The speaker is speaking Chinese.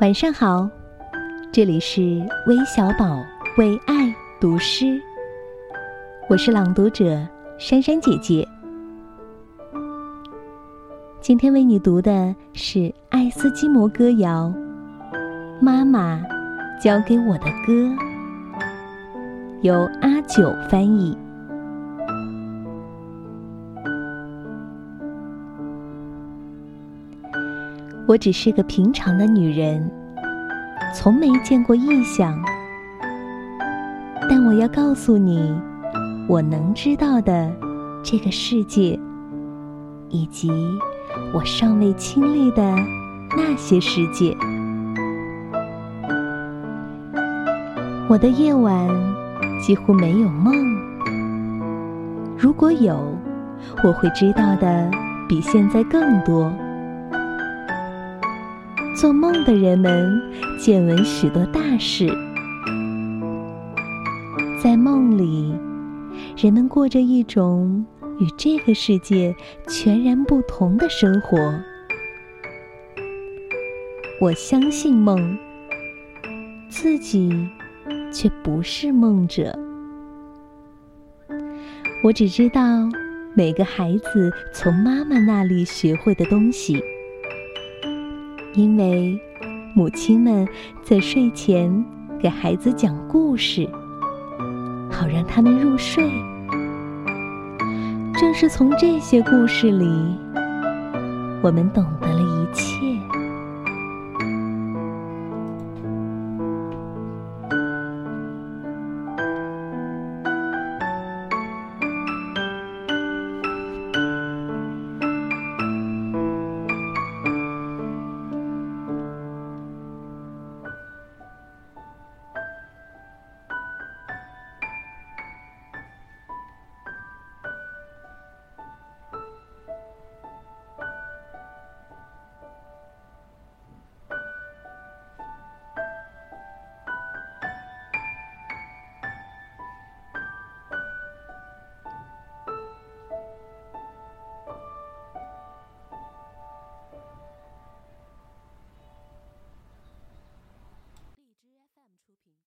晚上好，这里是微小宝为爱读诗，我是朗读者珊珊姐姐。今天为你读的是爱斯基摩歌谣《妈妈教给我的歌》，由阿九翻译。我只是个平常的女人，从没见过异象。但我要告诉你，我能知道的这个世界，以及我尚未亲历的那些世界。我的夜晚几乎没有梦，如果有，我会知道的比现在更多。做梦的人们见闻许多大事，在梦里，人们过着一种与这个世界全然不同的生活。我相信梦，自己却不是梦者。我只知道每个孩子从妈妈那里学会的东西。因为母亲们在睡前给孩子讲故事，好让他们入睡。正是从这些故事里，我们懂得了一切。